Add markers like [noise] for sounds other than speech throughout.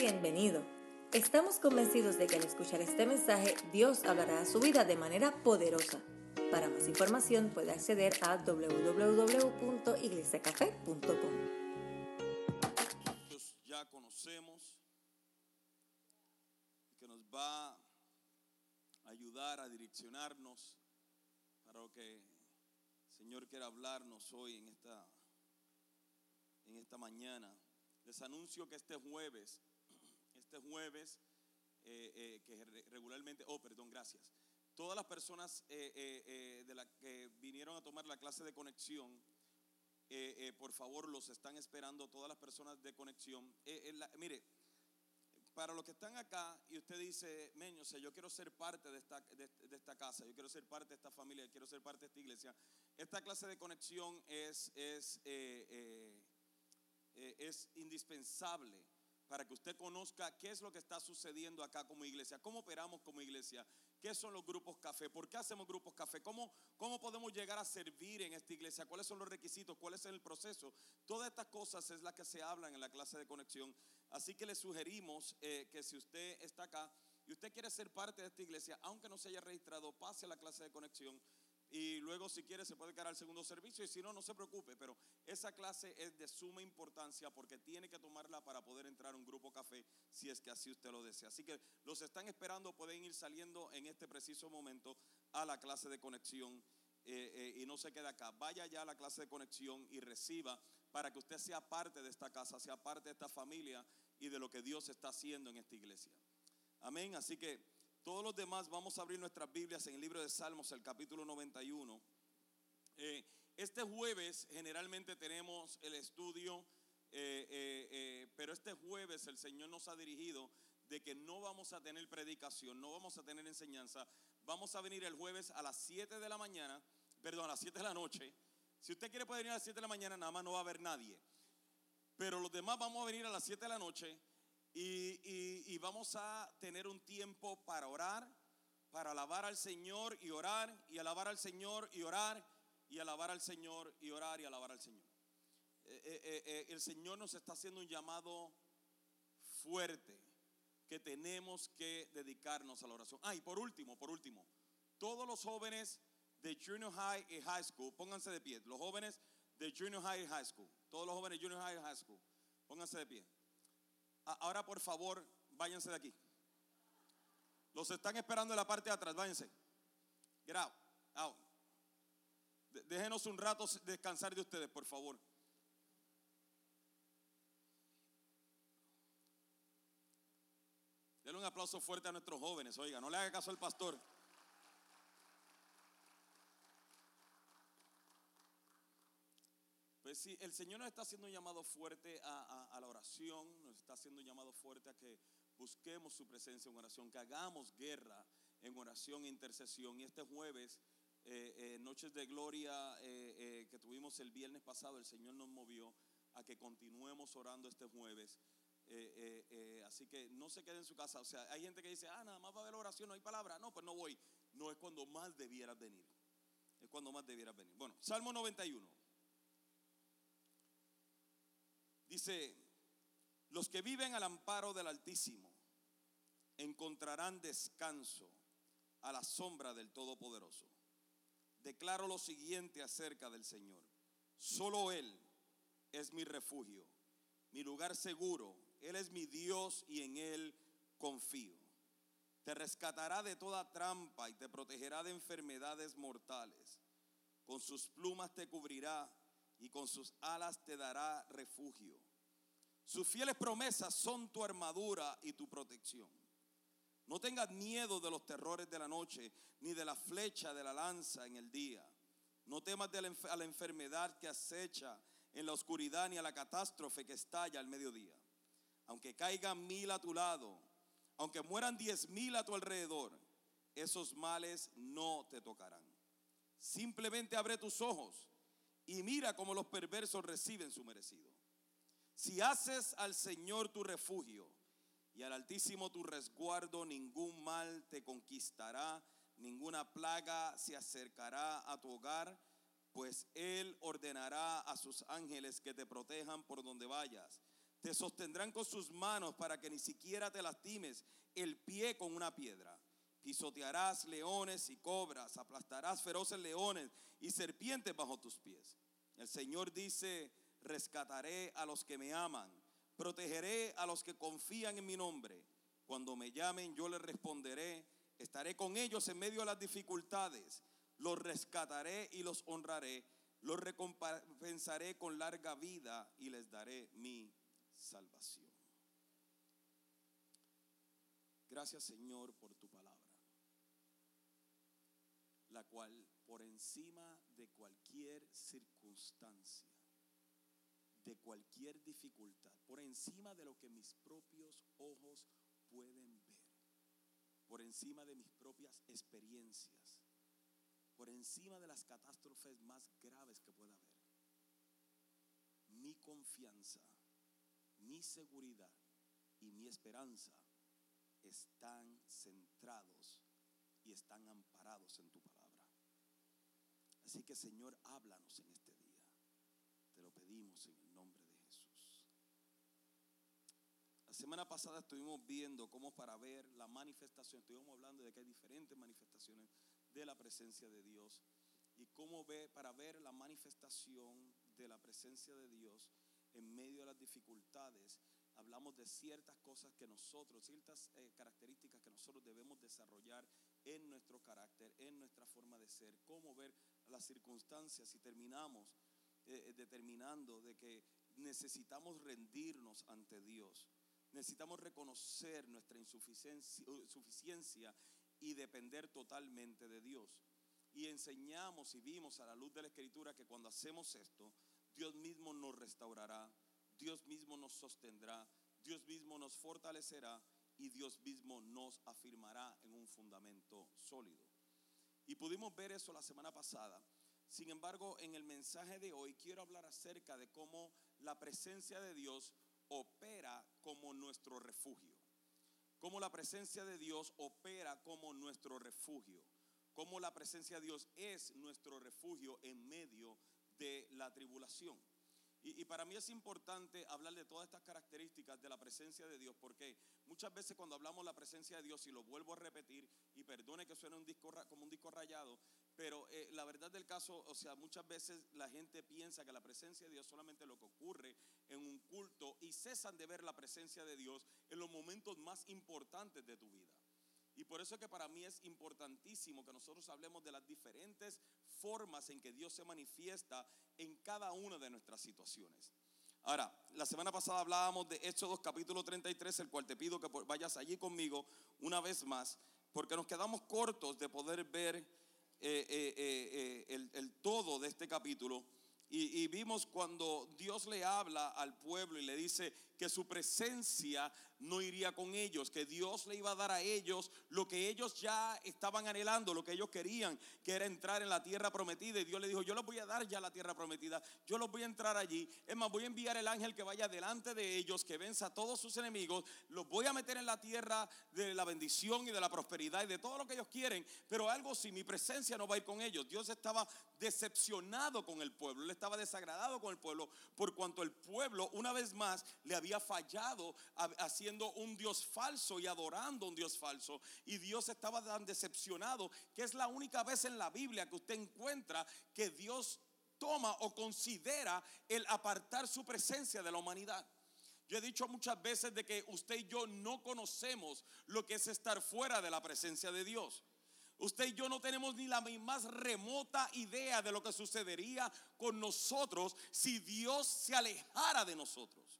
bienvenido. Estamos convencidos de que al escuchar este mensaje Dios hablará a su vida de manera poderosa. Para más información puede acceder a www.iglesiacafé.com. Ya conocemos que nos va a ayudar a direccionarnos para lo que el Señor quiere hablarnos hoy en esta en esta mañana. Les anuncio que este jueves, este jueves, eh, eh, que regularmente, oh, perdón, gracias. Todas las personas eh, de la que vinieron a tomar la clase de conexión, por favor, los están esperando todas las personas de conexión. mire, para los que están acá y usted dice, Meño, yo quiero ser parte de esta, de, esta casa, yo quiero ser parte de esta familia, quiero ser parte de esta iglesia. Esta clase de conexión es, es es indispensable para que usted conozca qué es lo que está sucediendo acá como iglesia, cómo operamos como iglesia, qué son los grupos café, por qué hacemos grupos café, cómo, cómo podemos llegar a servir en esta iglesia, cuáles son los requisitos, cuál es el proceso. Todas estas cosas es la que se hablan en la clase de conexión. Así que le sugerimos eh, que si usted está acá y usted quiere ser parte de esta iglesia, aunque no se haya registrado, pase a la clase de conexión y luego si quiere se puede quedar al segundo servicio y si no, no se preocupe, pero esa clase es de suma importancia porque tiene que tomarla para poder entrar a un grupo café si es que así usted lo desea. Así que los están esperando, pueden ir saliendo en este preciso momento a la clase de conexión. Eh, eh, y no se quede acá. Vaya ya a la clase de conexión y reciba para que usted sea parte de esta casa, sea parte de esta familia y de lo que Dios está haciendo en esta iglesia. Amén. Así que todos los demás vamos a abrir nuestras Biblias en el libro de Salmos, el capítulo 91. Eh, este jueves generalmente tenemos el estudio, eh, eh, pero este jueves el Señor nos ha dirigido de que no vamos a tener predicación, no vamos a tener enseñanza. Vamos a venir el jueves a las 7 de la mañana, perdón, a las 7 de la noche. Si usted quiere puede venir a las 7 de la mañana, nada más no va a haber nadie. Pero los demás vamos a venir a las 7 de la noche y, vamos a tener un tiempo para orar, para alabar al Señor y orar, y alabar al Señor y orar, y alabar al Señor y orar y alabar al Señor. Eh, eh, eh, el Señor nos está haciendo un llamado fuerte que tenemos que dedicarnos a la oración. Ah, y por último, por último, todos los jóvenes de Junior High y High School, pónganse de pie. Los jóvenes de Junior High y High School, todos los jóvenes de Junior High y High School, pónganse de pie. Ahora por favor, váyanse de aquí. Los están esperando en la parte de atrás, váyanse. Get out, Déjenos un rato descansar de ustedes, por favor. Denle un aplauso fuerte a nuestros jóvenes, oiga, no le haga caso al pastor. Pues el Señor nos está haciendo un llamado fuerte a, la oración, nos está haciendo un llamado fuerte a que busquemos su presencia en oración, que hagamos guerra en oración e intercesión. Y este jueves, eh, eh, Noches de Gloria eh, que tuvimos el viernes pasado, el Señor nos movió a que continuemos orando este jueves. así que no se quede en su casa. O sea, hay gente que dice, ah, nada más va a haber oración, no hay palabra. No, pues no voy. No es cuando más debieras venir. Es cuando más debieras venir. Bueno, Salmo 91. Dice, los que viven al amparo del Altísimo encontrarán descanso a la sombra del Todopoderoso. Declaro lo siguiente acerca del Señor. Solo Él es mi refugio, mi lugar seguro. Él es mi Dios y en Él confío. Te rescatará de toda trampa y te protegerá de enfermedades mortales. Con sus plumas te cubrirá y con sus alas te dará refugio. Sus fieles promesas son tu armadura y tu protección. No tengas miedo de los terrores de la noche, ni de la flecha de la lanza en el día. No temas de la, a la enfermedad que acecha en la oscuridad, ni a la catástrofe que estalla al mediodía. Aunque caigan mil a tu lado, aunque mueran diez mil a tu alrededor, esos males no te tocarán. Simplemente abre tus ojos y mira cómo los perversos reciben su merecido. Si haces al Señor tu refugio y al Altísimo tu resguardo, ningún mal te conquistará, ninguna plaga se acercará a tu hogar, pues Él ordenará a sus ángeles que te protejan por donde vayas. Te sostendrán con sus manos para que ni siquiera te lastimes el pie con una piedra. Pisotearás leones y cobras, aplastarás feroces leones y serpientes bajo tus pies. El Señor dice, rescataré a los que me aman, protegeré a los que confían en mi nombre. Cuando me llamen yo les responderé, estaré con ellos en medio de las dificultades, los rescataré y los honraré, los recompensaré con larga vida y les daré mi salvación. Gracias Señor por la cual por encima de cualquier circunstancia, de cualquier dificultad, por encima de lo que mis propios ojos pueden ver, por encima de mis propias experiencias, por encima de las catástrofes más graves que pueda haber. Mi confianza, mi seguridad y mi esperanza están centrados y están amparados en tu palabra. Así que Señor, háblanos en este día. Te lo pedimos en el nombre de Jesús. La semana pasada estuvimos viendo cómo para ver la manifestación, estuvimos hablando de que hay diferentes manifestaciones de la presencia de Dios y cómo ver para ver la manifestación de la presencia de Dios en medio de las dificultades hablamos de ciertas cosas que nosotros, ciertas eh, características que nosotros debemos desarrollar en nuestro carácter, en nuestra forma de ser, cómo ver las circunstancias y terminamos eh, eh, determinando de que necesitamos rendirnos ante Dios, necesitamos reconocer nuestra insuficiencia y depender totalmente de Dios. Y enseñamos y vimos a la luz de la escritura que cuando hacemos esto, Dios mismo nos restaurará, Dios mismo nos sostendrá, Dios mismo nos fortalecerá y Dios mismo nos afirmará en un fundamento sólido. Y pudimos ver eso la semana pasada. Sin embargo, en el mensaje de hoy quiero hablar acerca de cómo la presencia de Dios opera como nuestro refugio. Cómo la presencia de Dios opera como nuestro refugio. Cómo la presencia de Dios es nuestro refugio en medio de la tribulación. Y, para mí es importante hablar de todas estas características de la presencia de Dios, porque muchas veces cuando hablamos de la presencia de Dios, y lo vuelvo a repetir, y perdone que suene un disco, como un disco rayado, pero eh, la verdad del caso, o sea, muchas veces la gente piensa que la presencia de Dios solamente lo que ocurre en un culto y cesan de ver la presencia de Dios en los momentos más importantes de tu vida. Y por eso es que para mí es importantísimo que nosotros hablemos de las diferentes formas en que Dios se manifiesta en cada una de nuestras situaciones. Ahora, la semana pasada hablábamos de Éxodo capítulo 33, el cual te pido que vayas allí conmigo una vez más, porque nos quedamos cortos de poder ver eh, eh, eh, el, todo de este capítulo. Y, vimos cuando Dios le habla al pueblo y le dice que su presencia no iría con ellos, que Dios le iba a dar a ellos lo que ellos ya estaban anhelando, lo que ellos querían, que era entrar en la tierra prometida. Y Dios le dijo, yo les voy a dar ya la tierra prometida, yo los voy a entrar allí. Es más, voy a enviar el ángel que vaya delante de ellos, que venza a todos sus enemigos, los voy a meter en la tierra de la bendición y de la prosperidad y de todo lo que ellos quieren. Pero algo si mi presencia no va a ir con ellos. Dios estaba decepcionado con el pueblo, él estaba desagradado con el pueblo, por cuanto el pueblo una vez más le había fallado haciendo un Dios falso y adorando un Dios falso. Y Dios estaba tan decepcionado que es la única vez en la Biblia que usted encuentra que Dios toma o considera el apartar su presencia de la humanidad. Yo he dicho muchas veces de que usted y yo no conocemos lo que es estar fuera de la presencia de Dios. Usted y yo no tenemos ni la más remota idea de lo que sucedería con nosotros si Dios se alejara de nosotros.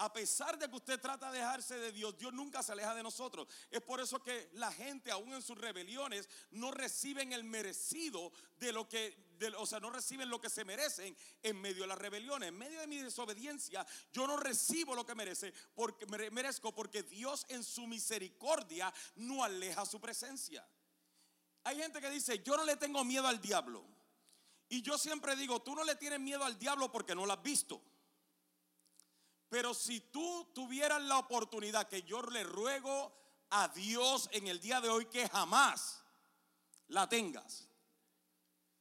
A pesar de que usted trata de dejarse de Dios, Dios nunca se aleja de nosotros. Es por eso que la gente, aún en sus rebeliones, no reciben el merecido de lo que, o sea, no reciben lo que se merecen en medio de las rebeliones. En medio de mi desobediencia, yo no recibo lo que merece, porque merezco, porque Dios en su misericordia no aleja su presencia. Hay gente que dice, yo no le tengo miedo al diablo. Y yo siempre digo, tú no le tienes miedo al diablo porque no lo has visto. Pero si tú tuvieras la oportunidad, que yo le ruego a Dios en el día de hoy que jamás la tengas.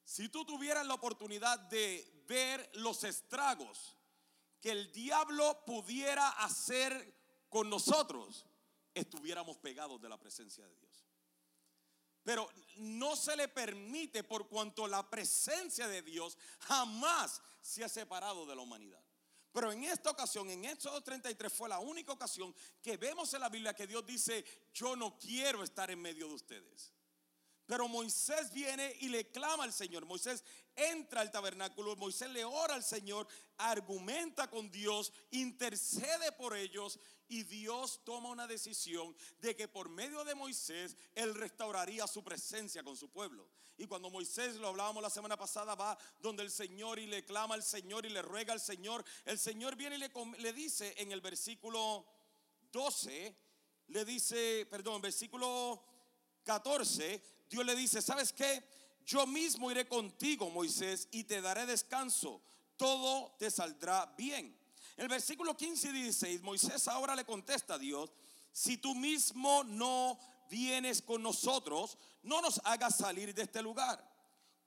Si tú tuvieras la oportunidad de ver los estragos que el diablo pudiera hacer con nosotros, estuviéramos pegados de la presencia de Dios. Pero no se le permite por cuanto la presencia de Dios jamás se ha separado de la humanidad. Pero en esta ocasión, en Éxodo 33, fue la única ocasión que vemos en la Biblia que Dios dice, yo no quiero estar en medio de ustedes. Pero Moisés viene y le clama al Señor. Moisés entra al tabernáculo, Moisés le ora al Señor, argumenta con Dios, intercede por ellos y Dios toma una decisión de que por medio de Moisés Él restauraría su presencia con su pueblo. Y cuando Moisés, lo hablábamos la semana pasada, va donde el Señor y le clama al Señor y le ruega al Señor, el Señor viene y le, le dice en el versículo 12, le dice, perdón, versículo 14, Dios le dice, ¿sabes qué? Yo mismo iré contigo, Moisés, y te daré descanso. Todo te saldrá bien. El versículo 15 y 16, Moisés ahora le contesta a Dios, si tú mismo no vienes con nosotros, no nos hagas salir de este lugar.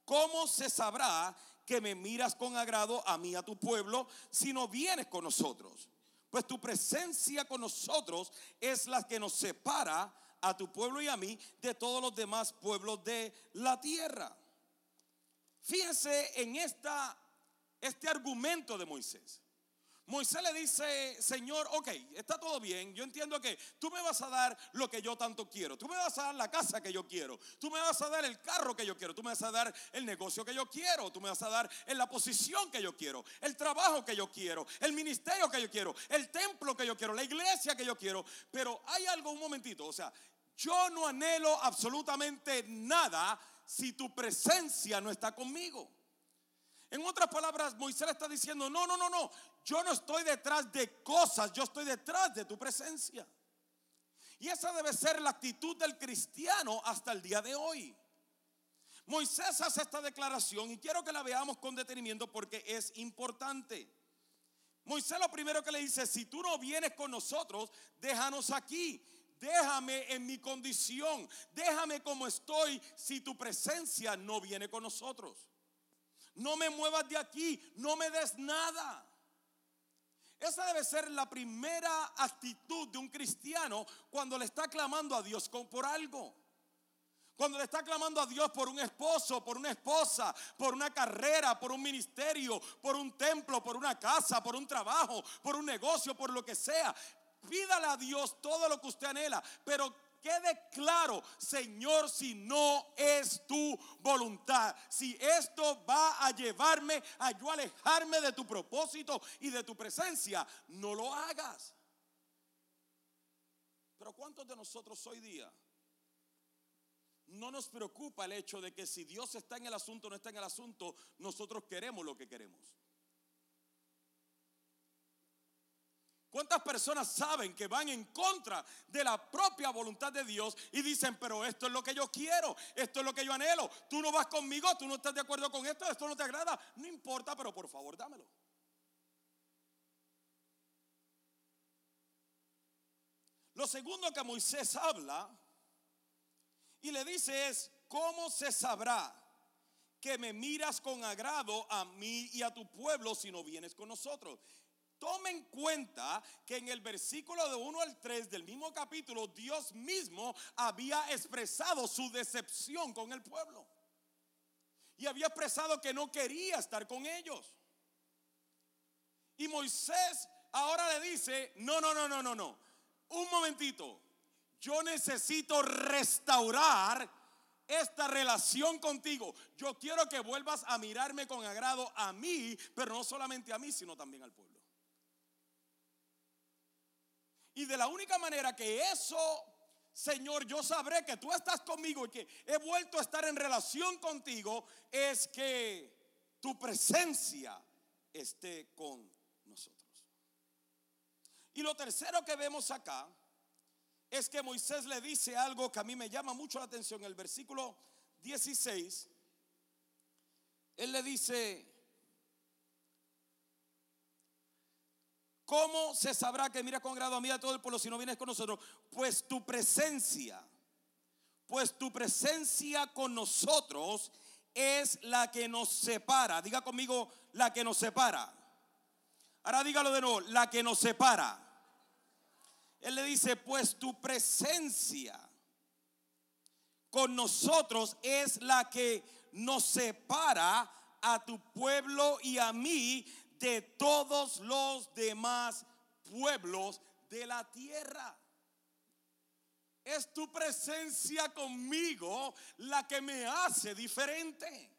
¿Cómo se sabrá que me miras con agrado a mí, a tu pueblo, si no vienes con nosotros? Pues tu presencia con nosotros es la que nos separa a tu pueblo y a mí de todos los demás pueblos de la tierra. Fíjense en esta, este argumento de Moisés. Moisés le dice, Señor, ok, está todo bien, yo entiendo que tú me vas a dar lo que yo tanto quiero, tú me vas a dar la casa que yo quiero, tú me vas a dar el carro que yo quiero, tú me vas a dar el negocio que yo quiero, tú me vas a dar la posición que yo quiero, el trabajo que yo quiero, el ministerio que yo quiero, el templo que yo quiero, la iglesia que yo quiero, pero hay algo, un momentito, o sea, yo no anhelo absolutamente nada si tu presencia no está conmigo. En otras palabras, Moisés está diciendo, no, no, no, no, yo no estoy detrás de cosas, yo estoy detrás de tu presencia. Y esa debe ser la actitud del cristiano hasta el día de hoy. Moisés hace esta declaración y quiero que la veamos con detenimiento porque es importante. Moisés lo primero que le dice, si tú no vienes con nosotros, déjanos aquí. Déjame en mi condición. Déjame como estoy si tu presencia no viene con nosotros. No me muevas de aquí. No me des nada. Esa debe ser la primera actitud de un cristiano cuando le está clamando a Dios por algo. Cuando le está clamando a Dios por un esposo, por una esposa, por una carrera, por un ministerio, por un templo, por una casa, por un trabajo, por un negocio, por lo que sea. Pídale a Dios todo lo que usted anhela, pero quede claro, Señor, si no es tu voluntad, si esto va a llevarme a yo alejarme de tu propósito y de tu presencia, no lo hagas. Pero ¿cuántos de nosotros hoy día no nos preocupa el hecho de que si Dios está en el asunto o no está en el asunto, nosotros queremos lo que queremos? ¿Cuántas personas saben que van en contra de la propia voluntad de Dios y dicen, pero esto es lo que yo quiero, esto es lo que yo anhelo, tú no vas conmigo, tú no estás de acuerdo con esto, esto no te agrada, no importa, pero por favor dámelo. Lo segundo que Moisés habla y le dice es, ¿cómo se sabrá que me miras con agrado a mí y a tu pueblo si no vienes con nosotros? Tomen en cuenta que en el versículo de 1 al 3 del mismo capítulo, Dios mismo había expresado su decepción con el pueblo. Y había expresado que no quería estar con ellos. Y Moisés ahora le dice, no, no, no, no, no, no. Un momentito. Yo necesito restaurar esta relación contigo. Yo quiero que vuelvas a mirarme con agrado a mí, pero no solamente a mí, sino también al pueblo. Y de la única manera que eso, Señor, yo sabré que tú estás conmigo y que he vuelto a estar en relación contigo, es que tu presencia esté con nosotros. Y lo tercero que vemos acá es que Moisés le dice algo que a mí me llama mucho la atención. El versículo 16, él le dice, ¿Cómo se sabrá que mira con grado a mí a todo el pueblo si no vienes con nosotros? Pues tu presencia, pues tu presencia con nosotros es la que nos separa. Diga conmigo, la que nos separa. Ahora dígalo de nuevo, la que nos separa. Él le dice, pues tu presencia con nosotros es la que nos separa a tu pueblo y a mí de todos los demás pueblos de la tierra. Es tu presencia conmigo la que me hace diferente.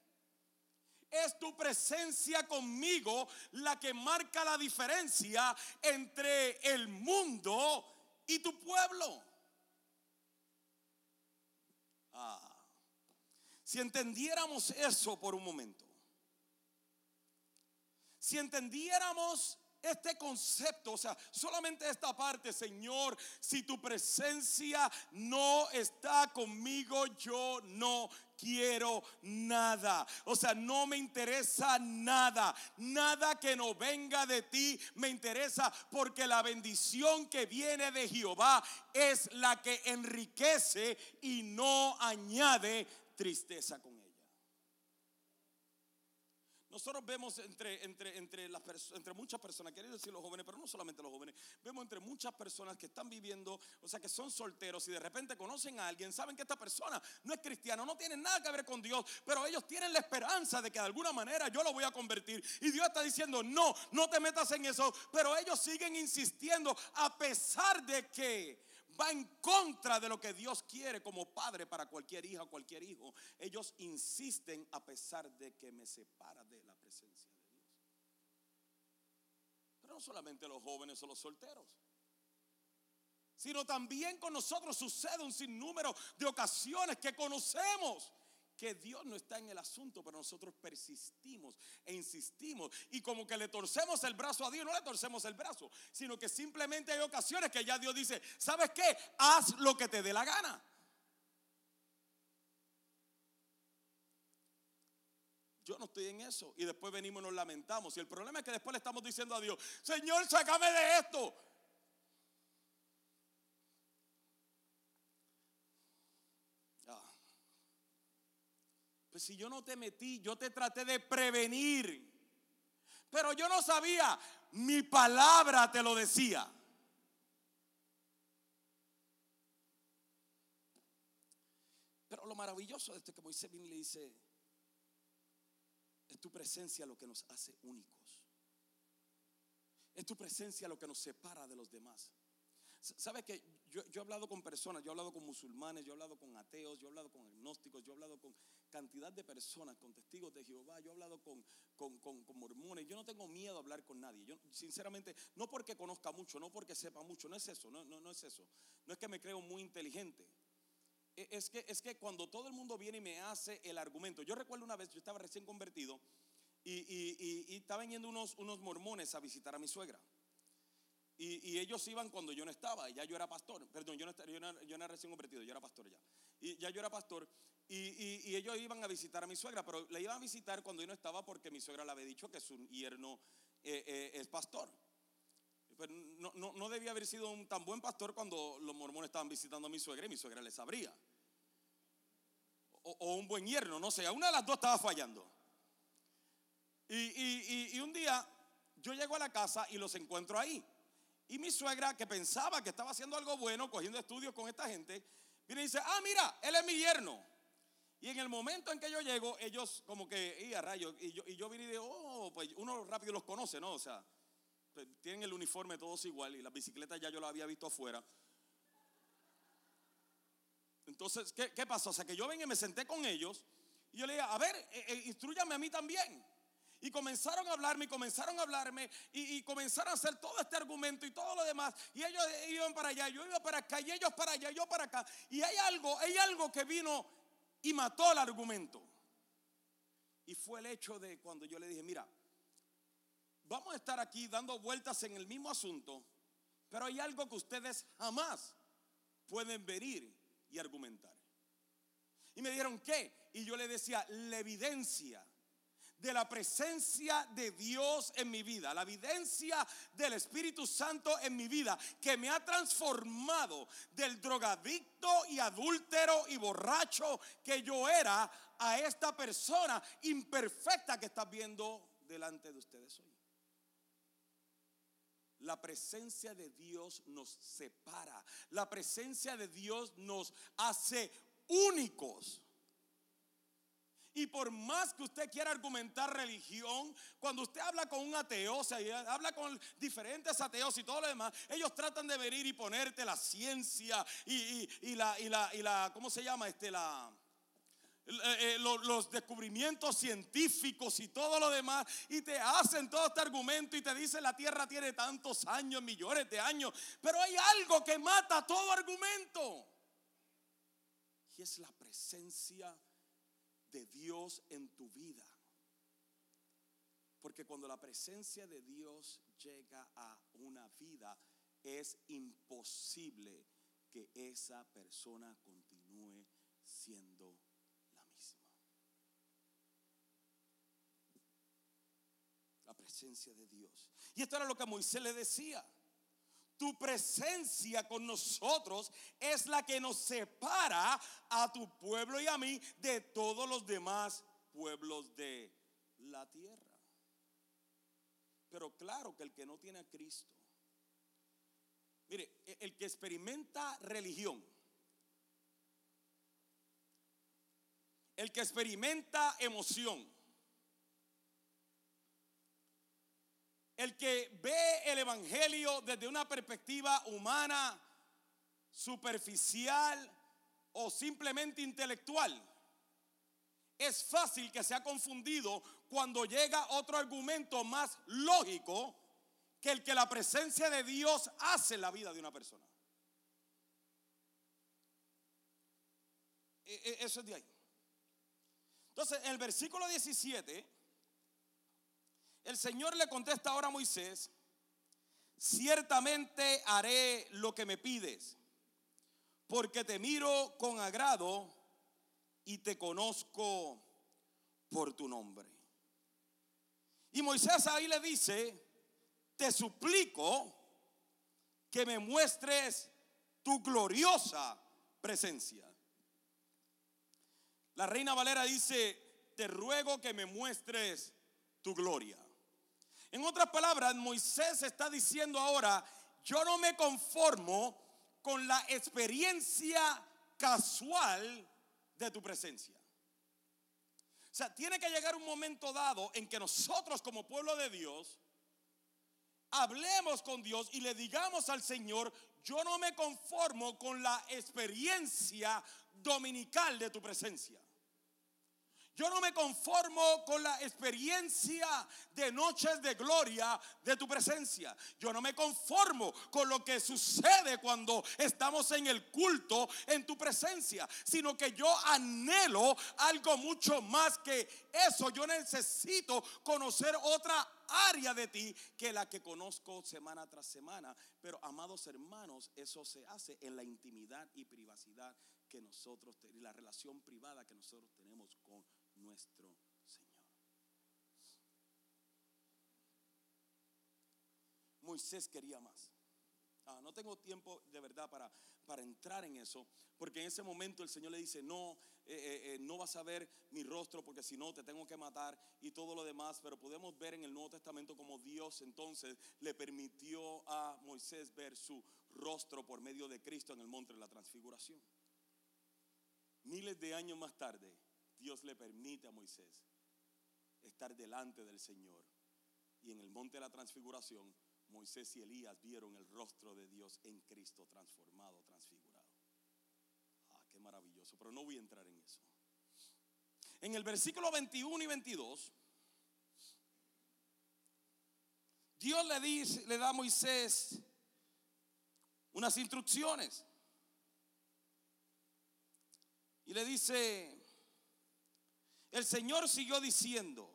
Es tu presencia conmigo la que marca la diferencia entre el mundo y tu pueblo. Ah, si entendiéramos eso por un momento, si entendiéramos este concepto, o sea, solamente esta parte, Señor, si tu presencia no está conmigo, yo no quiero nada. O sea, no me interesa nada. Nada que no venga de ti me interesa porque la bendición que viene de Jehová es la que enriquece y no añade tristeza con nosotros vemos entre, entre, entre, entre muchas personas, quiero decir los jóvenes, pero no solamente los jóvenes, vemos entre muchas personas que están viviendo, o sea, que son solteros y de repente conocen a alguien, saben que esta persona no es cristiana, no tiene nada que ver con Dios, pero ellos tienen la esperanza de que de alguna manera yo lo voy a convertir. Y Dios está diciendo, no, no te metas en eso, pero ellos siguen insistiendo a pesar de que va en contra de lo que Dios quiere como padre para cualquier hija o cualquier hijo. Ellos insisten a pesar de que me separa de la presencia de Dios. Pero no solamente los jóvenes o los solteros, sino también con nosotros sucede un sinnúmero de ocasiones que conocemos que Dios no está en el asunto, pero nosotros persistimos e insistimos. Y como que le torcemos el brazo a Dios, no le torcemos el brazo, sino que simplemente hay ocasiones que ya Dios dice, ¿sabes qué? Haz lo que te dé la gana. Yo no estoy en eso. Y después venimos y nos lamentamos. Y el problema es que después le estamos diciendo a Dios, Señor, sácame de esto. Pues si yo no te metí, yo te traté de prevenir. Pero yo no sabía, mi palabra te lo decía. Pero lo maravilloso de esto que Moisés viene y le dice, es tu presencia lo que nos hace únicos. Es tu presencia lo que nos separa de los demás. ¿Sabe que yo, he hablado con personas, yo he hablado con musulmanes, yo he hablado con ateos, yo he hablado con agnósticos, yo he hablado con cantidad de personas, con testigos de Jehová, yo he hablado con, con, mormones, yo no tengo miedo a hablar con nadie. Yo, sinceramente, no porque conozca mucho, no porque sepa mucho, no es eso, no, no, no es eso. No es que me creo muy inteligente. E, es que, es que cuando todo el mundo viene y me hace el argumento, yo recuerdo una vez, yo estaba recién convertido y, y, y estaban yendo unos, unos mormones a visitar a mi suegra. Y, ellos iban cuando yo no estaba, ya yo era pastor, perdón, yo no, yo no, yo no era recién convertido, yo era pastor ya. Y ya yo era pastor, y, ellos iban a visitar a mi suegra, pero le iban a visitar cuando yo no estaba porque mi suegra le había dicho que su yerno eh, eh, es pastor. Pero no, no, debía haber sido un tan buen pastor cuando los mormones estaban visitando a mi suegra y mi suegra les sabría. O, un buen yerno, no sé, una de las dos estaba fallando. Y un día yo llego a la casa y los encuentro ahí. Y mi suegra, que pensaba que estaba haciendo algo bueno, cogiendo estudios con esta gente, viene y dice, ah, mira, él es mi yerno. Y en el momento en que yo llego, ellos como que, y a rayos, y yo, y yo vine y digo, oh, pues uno rápido los conoce, ¿no? O sea, pues, tienen el uniforme todos igual y las bicicletas ya yo las había visto afuera. Entonces, ¿qué, ¿qué, pasó? O sea, que yo venga y me senté con ellos y yo le dije, a ver, eh, eh, instruyame a mí también. Y comenzaron a hablarme y comenzaron a hablarme y, comenzaron a hacer todo este argumento y todo lo demás. Y ellos iban para allá, yo iba para acá y ellos para allá, yo para acá. Y hay algo, hay algo que vino y mató el argumento. Y fue el hecho de cuando yo le dije, mira, vamos a estar aquí dando vueltas en el mismo asunto, pero hay algo que ustedes jamás pueden venir y argumentar. Y me dijeron, ¿qué? Y yo le decía, la evidencia de la presencia de Dios en mi vida, la evidencia del Espíritu Santo en mi vida, que me ha transformado del drogadicto y adúltero y borracho que yo era a esta persona imperfecta que está viendo delante de ustedes hoy. La presencia de Dios nos separa. La presencia de Dios nos hace únicos. Y por más que usted quiera argumentar religión, cuando usted habla con un ateo, o sea, habla con diferentes ateos y todo lo demás, ellos tratan de venir y ponerte la ciencia y, la, y la, y la, ¿cómo se llama? Este, la, eh, eh, los, descubrimientos científicos y todo lo demás, y te hacen todo este argumento y te dicen la tierra tiene tantos años, millones de años, pero hay algo que mata todo argumento. Y es la presencia de Dios en tu vida. Porque cuando la presencia de Dios llega a una vida, es imposible que esa persona continúe siendo la misma. La presencia de Dios. Y esto era lo que Moisés le decía. Tu presencia con nosotros es la que nos separa a tu pueblo y a mí de todos los demás pueblos de la tierra. Pero claro que el que no tiene a Cristo, mire, e-, el que experimenta religión, el que experimenta emoción, el que ve el Evangelio desde una perspectiva humana, superficial o simplemente intelectual, es fácil que sea confundido cuando llega otro argumento más lógico que el que la presencia de Dios hace en la vida de una persona. E, e, eso es de ahí. Entonces, en el versículo 17 el Señor le contesta ahora a Moisés, ciertamente haré lo que me pides, porque te miro con agrado y te conozco por tu nombre. Y Moisés ahí le dice, te suplico que me muestres tu gloriosa presencia. La reina Valera dice, te ruego que me muestres tu gloria. En otras palabras, Moisés está diciendo ahora, yo no me conformo con la experiencia casual de tu presencia. O sea, tiene que llegar un momento dado en que nosotros como pueblo de Dios hablemos con Dios y le digamos al Señor, yo no me conformo con la experiencia dominical de tu presencia. Yo no me conformo con la experiencia de noches de gloria de tu presencia. Yo no me conformo con lo que sucede cuando estamos en el culto en tu presencia, sino que yo anhelo algo mucho más que eso. Yo necesito conocer otra área de ti que la que conozco semana tras semana. Pero amados hermanos, eso se hace en la intimidad y privacidad que nosotros, y la relación privada que nosotros tenemos con nuestro Señor. Moisés quería más. Ah, no tengo tiempo de verdad para, para entrar en eso, porque en ese momento el Señor le dice, no, eh, eh, eh, no vas a ver mi rostro porque si no te tengo que matar y todo lo demás, pero podemos ver en el Nuevo Testamento como Dios entonces le permitió a Moisés ver su rostro por medio de Cristo en el monte de la transfiguración. Miles de años más tarde, Dios le permite a Moisés estar delante del Señor. Y en el monte de la transfiguración, Moisés y Elías vieron el rostro de Dios en Cristo transformado, transfigurado. Ah, qué maravilloso. Pero no voy a entrar en eso. En el versículo 21 y 22, Dios le dice, le da a Moisés unas instrucciones. Y le dice, el Señor siguió diciendo,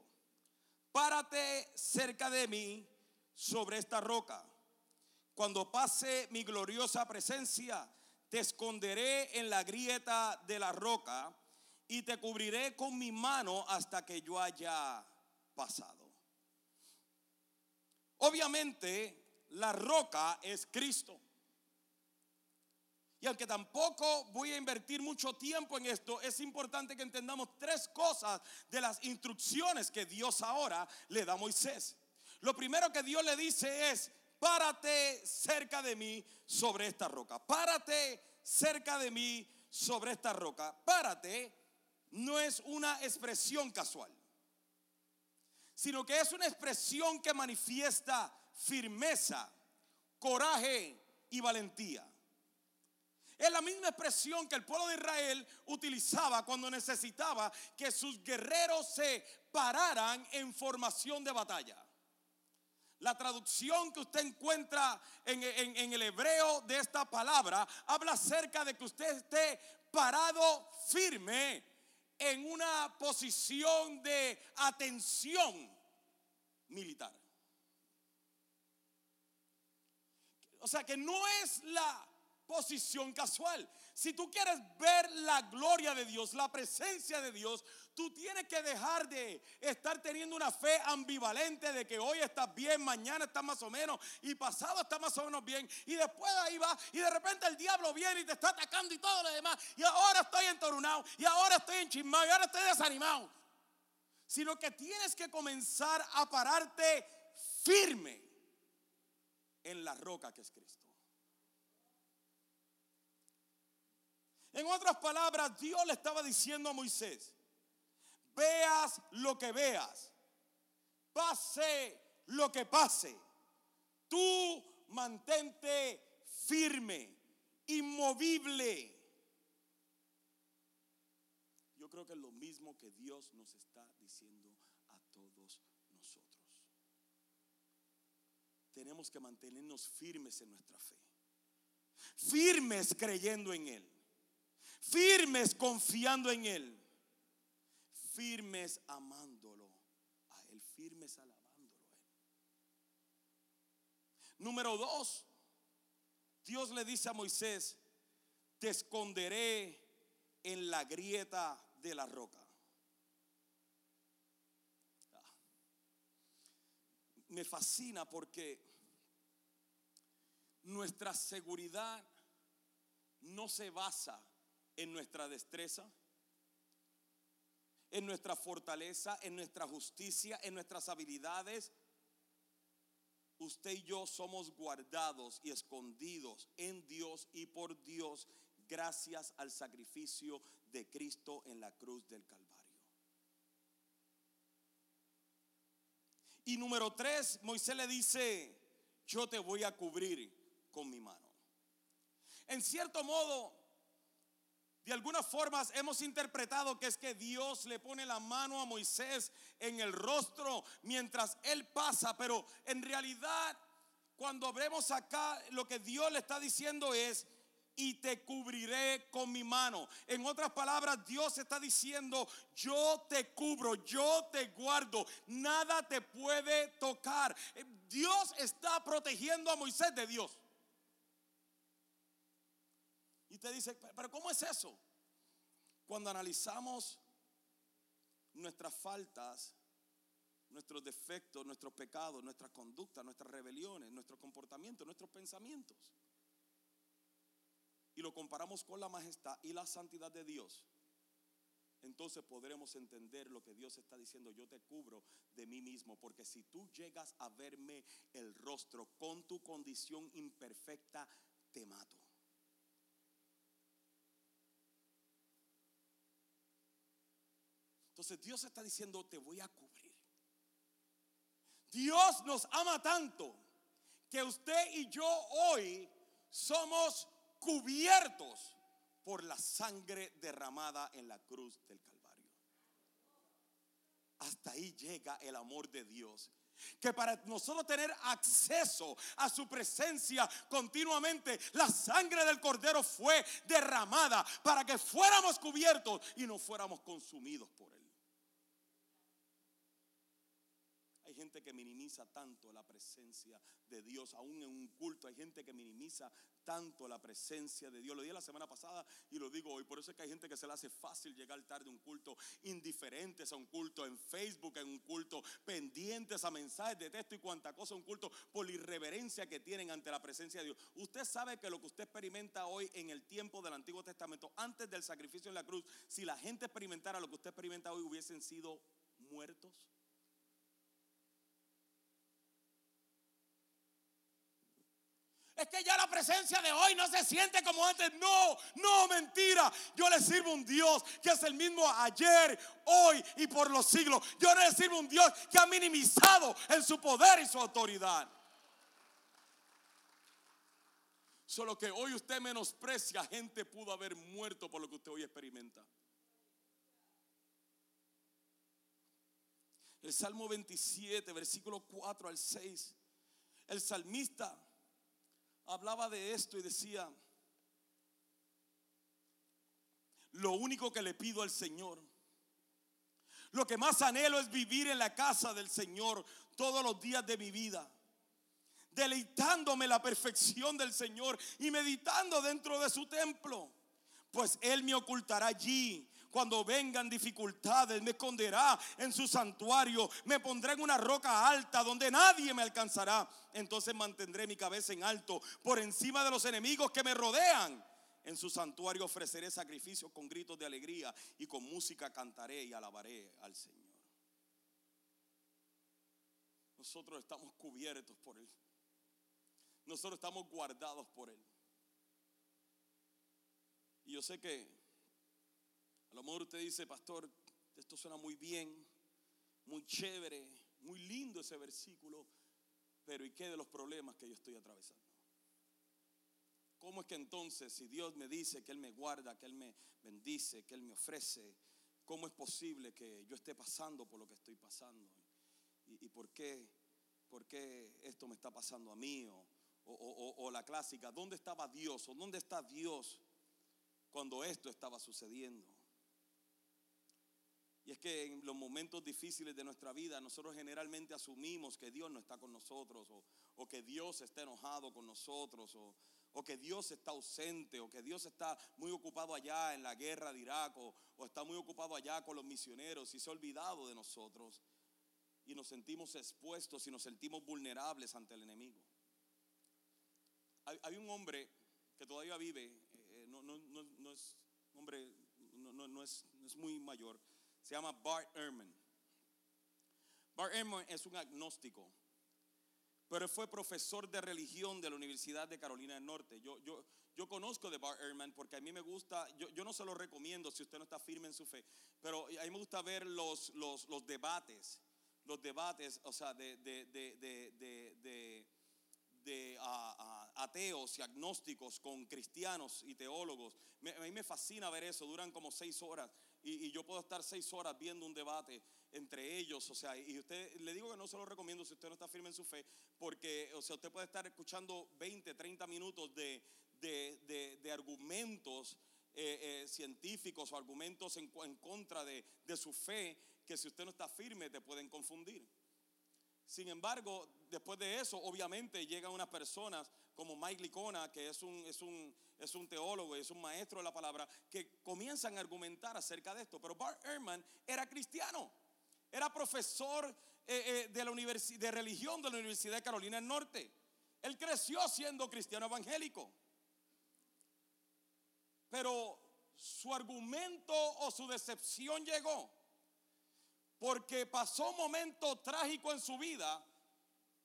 párate cerca de mí sobre esta roca. Cuando pase mi gloriosa presencia, te esconderé en la grieta de la roca y te cubriré con mi mano hasta que yo haya pasado. Obviamente, la roca es Cristo. Y aunque tampoco voy a invertir mucho tiempo en esto, es importante que entendamos tres cosas de las instrucciones que Dios ahora le da a Moisés. Lo primero que Dios le dice es, párate cerca de mí sobre esta roca. Párate cerca de mí sobre esta roca. Párate no es una expresión casual, sino que es una expresión que manifiesta firmeza, coraje y valentía. Es la misma expresión que el pueblo de Israel utilizaba cuando necesitaba que sus guerreros se pararan en formación de batalla. La traducción que usted encuentra en, el hebreo de esta palabra habla acerca de que usted esté parado firme en una posición de atención militar. O sea que no es la posición casual. Si tú quieres ver la gloria de Dios, la presencia de Dios, tú tienes que dejar de estar teniendo una fe ambivalente de que hoy estás bien, mañana estás más o menos y pasado estás más o menos bien y después de ahí va y de repente el diablo viene y te está atacando y todo lo demás y ahora estoy entorunado y ahora estoy enchismado y ahora estoy desanimado. Sino que tienes que comenzar a pararte firme en la roca que es Cristo. En otras palabras, Dios le estaba diciendo a Moisés, veas lo que veas, pase lo que pase, tú mantente firme, inmovible. Yo creo que es lo mismo que Dios nos está diciendo a todos nosotros. Tenemos que mantenernos firmes en nuestra fe, firmes creyendo en Él firmes confiando en Él, firmes amándolo a Él, firmes alabándolo. Número dos, Dios le dice a Moisés, te esconderé en la grieta de la roca. Ah. Me fascina porque nuestra seguridad no se basa en nuestra destreza, en nuestra fortaleza, en nuestra justicia, en nuestras habilidades. Usted y yo somos guardados y escondidos en Dios y por Dios gracias al sacrificio de Cristo en la cruz del Calvario. Y número tres, Moisés le dice, yo te voy a cubrir con mi mano. En cierto modo, de algunas formas hemos interpretado que es que Dios le pone la mano a Moisés en el rostro mientras él pasa, pero en realidad cuando vemos acá lo que Dios le está diciendo es, y te cubriré con mi mano. En otras palabras, Dios está diciendo, yo te cubro, yo te guardo, nada te puede tocar. Dios está protegiendo a Moisés de Dios. Y te dice, pero ¿cómo es eso? Cuando analizamos nuestras faltas, nuestros defectos, nuestros pecados, nuestras conductas, nuestras rebeliones, nuestros comportamientos, nuestros pensamientos, y lo comparamos con la majestad y la santidad de Dios, entonces podremos entender lo que Dios está diciendo. Yo te cubro de mí mismo, porque si tú llegas a verme el rostro con tu condición imperfecta, te mato. Entonces Dios está diciendo, te voy a cubrir. Dios nos ama tanto que usted y yo hoy somos cubiertos por la sangre derramada en la cruz del Calvario. Hasta ahí llega el amor de Dios. Que para nosotros tener acceso a su presencia continuamente, la sangre del cordero fue derramada para que fuéramos cubiertos y no fuéramos consumidos por él. Gente que minimiza tanto la presencia de Dios, aún en un culto. Hay gente que minimiza tanto la presencia de Dios. Lo dije la semana pasada y lo digo hoy. Por eso es que hay gente que se le hace fácil llegar tarde a un culto, indiferentes a un culto en Facebook, en un culto, pendientes a mensajes de texto y cuanta cosa, un culto por la irreverencia que tienen ante la presencia de Dios. Usted sabe que lo que usted experimenta hoy en el tiempo del Antiguo Testamento, antes del sacrificio en la cruz, si la gente experimentara lo que usted experimenta hoy, hubiesen sido muertos. Presencia de hoy no se siente como antes. No, no, mentira. Yo le sirvo un Dios que es el mismo ayer, hoy y por los siglos. Yo le sirvo un Dios que ha minimizado en su poder y su autoridad. Solo que hoy usted menosprecia, gente pudo haber muerto por lo que usted hoy experimenta. El Salmo 27, versículo 4 al 6. El salmista hablaba de esto y decía, lo único que le pido al Señor, lo que más anhelo es vivir en la casa del Señor todos los días de mi vida, deleitándome la perfección del Señor y meditando dentro de su templo, pues Él me ocultará allí cuando vengan dificultades, me esconderá en su santuario, me pondré en una roca alta donde nadie me alcanzará. Entonces mantendré mi cabeza en alto por encima de los enemigos que me rodean. En su santuario ofreceré sacrificios con gritos de alegría y con música cantaré y alabaré al Señor. Nosotros estamos cubiertos por Él. Nosotros estamos guardados por Él. Y yo sé que a lo mejor usted dice, pastor, esto suena muy bien, muy chévere, muy lindo ese versículo, pero ¿y qué de los problemas que yo estoy atravesando? ¿Cómo es que entonces, si Dios me dice que Él me guarda, que Él me bendice, que Él me ofrece, cómo es posible que yo esté pasando por lo que estoy pasando? ¿Y, por, qué, por qué esto me está pasando a mí? O, o la clásica, ¿dónde estaba Dios? ¿O dónde está Dios cuando esto estaba sucediendo? Y es que en los momentos difíciles de nuestra vida nosotros generalmente asumimos que Dios no está con nosotros o, que Dios está enojado con nosotros o, que Dios está ausente o que Dios está muy ocupado allá en la guerra de Irak o, está muy ocupado allá con los misioneros y se ha olvidado de nosotros y nos sentimos expuestos y nos sentimos vulnerables ante el enemigo. Hay, un hombre que todavía vive, eh, no, no, no, es hombre, no, es muy mayor se llama Bart Ehrman. Bart Ehrman es un agnóstico, pero fue profesor de religión de la Universidad de Carolina del Norte. Yo, yo, yo conozco de Bart Ehrman porque a mí me gusta, yo, yo, no se lo recomiendo si usted no está firme en su fe, pero a mí me gusta ver los, los, los debates, los debates, o sea, de, de, de, de ateos y agnósticos con cristianos y teólogos. a mí me fascina ver eso, duran como seis horas y, yo puedo estar seis horas viendo un debate entre ellos, o sea, y usted le digo que no se lo recomiendo si usted no está firme en su fe, porque, o sea, usted puede estar escuchando 20, 30 minutos de, de, argumentos eh, eh, científicos o argumentos en, en contra de, su fe, que si usted no está firme te pueden confundir. Sin embargo, después de eso, obviamente llegan unas personas como Mike Licona, que es un, es un, es un teólogo, es un maestro de la palabra, que comienzan a argumentar acerca de esto. Pero Bart Ehrman era cristiano, era profesor eh, eh, de, la de religión de la Universidad de Carolina del Norte. Él creció siendo cristiano evangélico. Pero su argumento o su decepción llegó porque pasó un momento trágico en su vida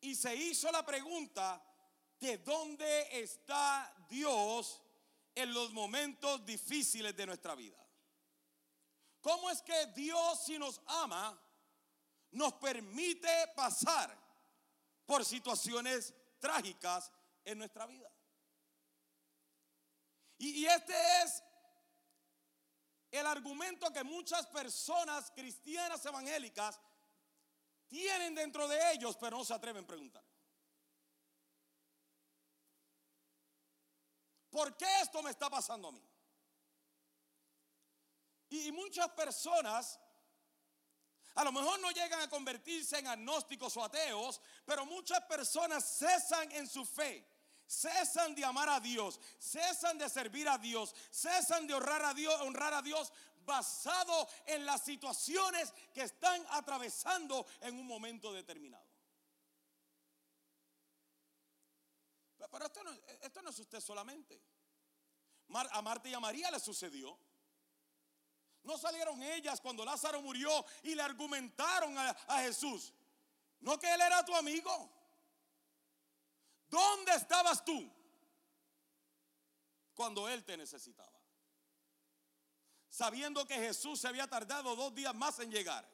y se hizo la pregunta, ¿de dónde está Dios en los momentos difíciles de nuestra vida? ¿Cómo es que Dios si nos ama nos permite pasar por situaciones trágicas en nuestra vida? Y, este es el argumento que muchas personas cristianas evangélicas tienen dentro de ellos, pero no se atreven a preguntar. ¿Por qué esto me está pasando a mí? Y muchas personas a lo mejor no llegan a convertirse en agnósticos o ateos, pero muchas personas cesan en su fe cesan de amar a Dios, cesan de servir a Dios, cesan de honrar a Dios, honrar a Dios basado en las situaciones que están atravesando en un momento determinado. Pero esto no, esto no es usted solamente. A Marta y a María le sucedió. No salieron ellas cuando Lázaro murió y le argumentaron a, a Jesús. No que él era tu amigo. ¿Dónde estabas tú cuando Él te necesitaba. Sabiendo que Jesús se había tardado dos días más en llegar.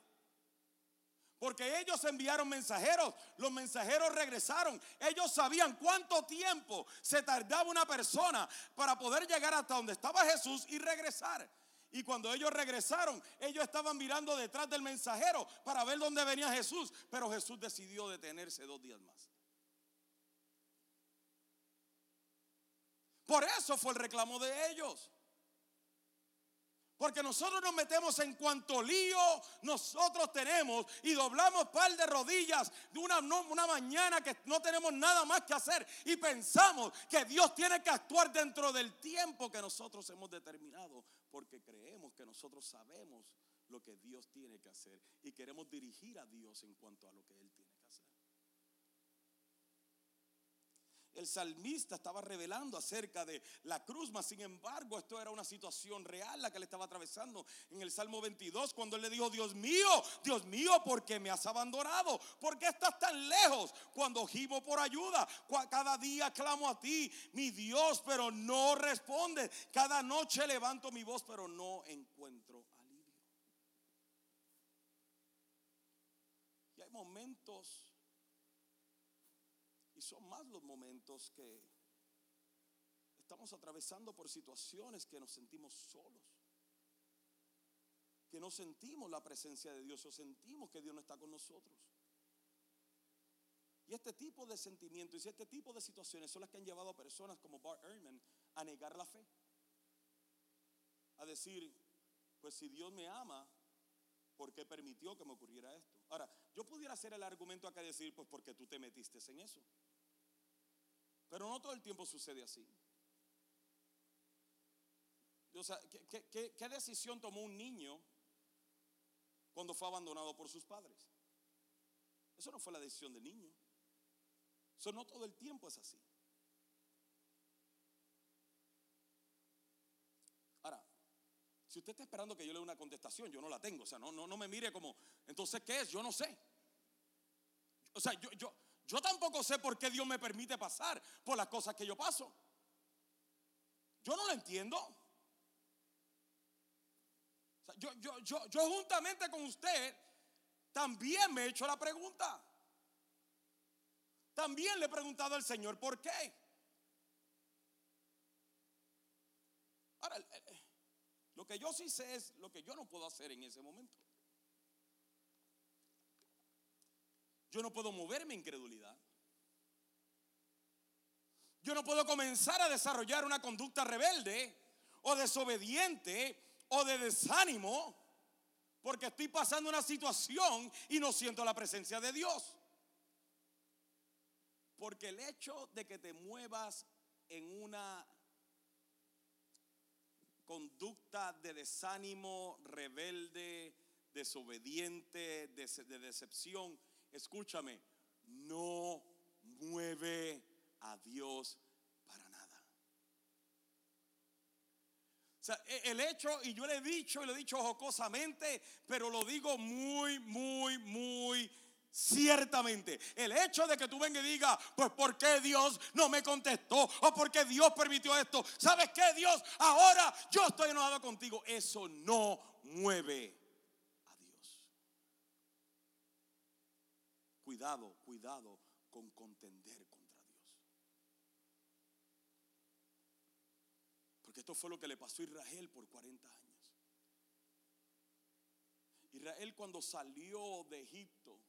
Porque ellos enviaron mensajeros, los mensajeros regresaron. Ellos sabían cuánto tiempo se tardaba una persona para poder llegar hasta donde estaba Jesús y regresar. Y cuando ellos regresaron, ellos estaban mirando detrás del mensajero para ver dónde venía Jesús. Pero Jesús decidió detenerse dos días más. Por eso fue el reclamo de ellos. Porque nosotros nos metemos en cuanto lío nosotros tenemos y doblamos par de rodillas de una, una mañana que no tenemos nada más que hacer y pensamos que Dios tiene que actuar dentro del tiempo que nosotros hemos determinado porque creemos que nosotros sabemos lo que Dios tiene que hacer y queremos dirigir a Dios en cuanto a lo que Él tiene que hacer. El salmista estaba revelando acerca de la cruz, mas sin embargo esto era una situación real la que le estaba atravesando en el Salmo 22 cuando él le dijo, Dios mío, Dios mío, ¿por qué me has abandonado? ¿Por qué estás tan lejos? Cuando gimo por ayuda, cada día clamo a ti, mi Dios, pero no responde. Cada noche levanto mi voz, pero no encuentro alivio. Y hay momentos son más los momentos que estamos atravesando por situaciones que nos sentimos solos. Que no sentimos la presencia de Dios o sentimos que Dios no está con nosotros. Y este tipo de sentimientos y este tipo de situaciones son las que han llevado a personas como Bart Ehrman a negar la fe. A decir, pues si Dios me ama, ¿por qué permitió que me ocurriera esto? Ahora, yo pudiera hacer el argumento acá y decir, pues porque tú te metiste en eso. Pero no todo el tiempo sucede así. O sea, ¿qué, decisión tomó un niño cuando fue abandonado por sus padres? Eso no fue la decisión del niño. Eso no todo el tiempo es así. Ahora, si usted está esperando que yo le dé una contestación, yo no la tengo. O sea, no, no, no me mire como, entonces, ¿qué es? Yo no sé. O sea, yo, yo, yo tampoco sé por qué Dios me permite pasar por las cosas que yo paso. Yo no lo entiendo. yo, yo, juntamente con usted también me he hecho la pregunta. También le he preguntado al Señor por qué. Ahora, lo que yo sí sé es lo que yo no puedo hacer en ese momento. Yo no puedo moverme incredulidad. Yo no puedo comenzar a desarrollar una conducta rebelde o desobediente o de desánimo porque estoy pasando una situación y no siento la presencia de Dios. Porque el hecho de que te muevas en una conducta de desánimo, rebelde, desobediente, de, decepción, escúchame, no mueve a Dios para nada. O sea, e, el hecho, y yo le he dicho, y lo he dicho jocosamente, pero lo digo muy, muy, muy ciertamente. El hecho de que tú vengas y digas, pues ¿por qué Dios no me contestó? O ¿por qué Dios permitió esto? ¿Sabes qué, Dios? Ahora yo estoy enojado contigo. Eso no mueve Cuidado, cuidado con contender contra Dios. Porque esto fue lo que le pasó a Israel por 40 años. Israel cuando salió de Egipto,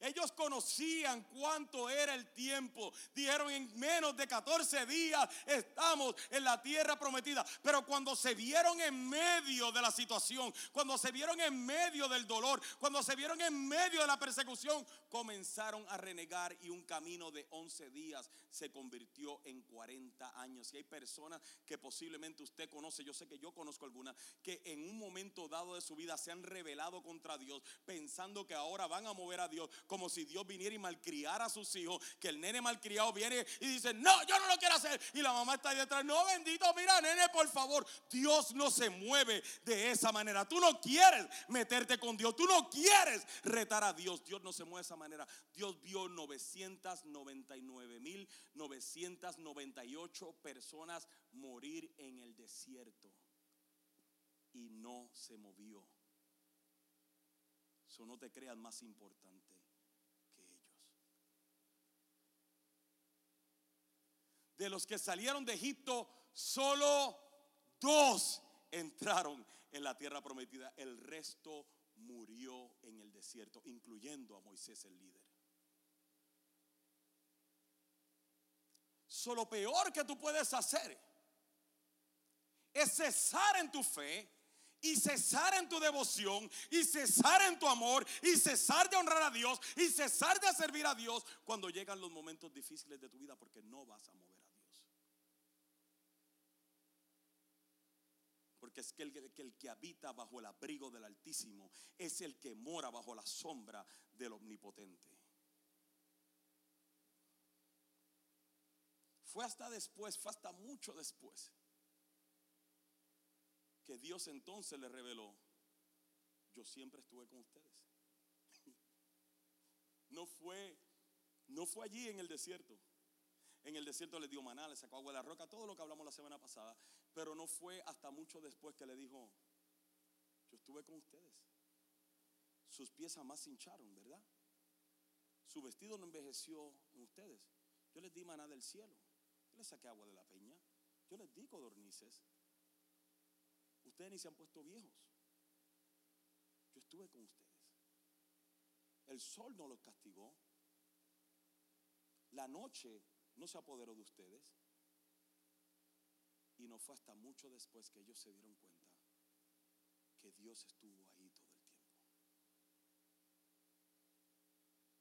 ellos conocían cuánto era el tiempo. Dijeron en menos de 14 días estamos en la tierra prometida. Pero cuando se vieron en medio de la situación, cuando se vieron en medio del dolor, cuando se vieron en medio de la persecución, comenzaron a renegar y un camino de 11 días se convirtió en 40 años. Y hay personas que posiblemente usted conoce, yo sé que yo conozco algunas, que en un momento dado de su vida se han rebelado contra Dios pensando que ahora van a mover a Dios como si Dios viniera y malcriara a sus hijos, que el nene malcriado viene y dice, no, yo no lo quiero hacer. Y la mamá está ahí detrás, no, bendito, mira, nene, por favor. Dios no se mueve de esa manera. Tú no quieres meterte con Dios, tú no quieres retar a Dios. Dios no se mueve de esa manera. Dios vio 999 mil 998 personas morir en el desierto y no se movió. Eso no te creas más importante que ellos. De los que salieron de Egipto, solo dos entraron en la tierra prometida. El resto murió en el desierto, incluyendo a Moisés el líder. Solo peor que tú puedes hacer es cesar en tu fe y cesar en tu devoción y cesar en tu amor y cesar de honrar a Dios y cesar de servir a Dios cuando llegan los momentos difíciles de tu vida porque no vas a mover a Dios. Es que el, que habita bajo el abrigo del Altísimo es el que mora bajo la sombra del Omnipotente. Fue hasta después, fue hasta mucho después que Dios entonces le reveló, yo siempre estuve con ustedes. [laughs] No fue, no fue allí en el desierto. En el desierto le dio maná, le sacó agua de la roca, todo lo que hablamos la semana pasada. Pero no fue hasta mucho después que le dijo, yo estuve con ustedes. Sus pies jamás se hincharon, ¿verdad? Su vestido no envejeció en ustedes. Yo les di maná del cielo. Yo les saqué agua de la peña. Yo les di codornices. Ustedes ni se han puesto viejos. Yo estuve con ustedes. El sol no los castigó. La noche no se apoderó de ustedes. Y no fue hasta mucho después que ellos se dieron cuenta que Dios estuvo ahí todo el tiempo.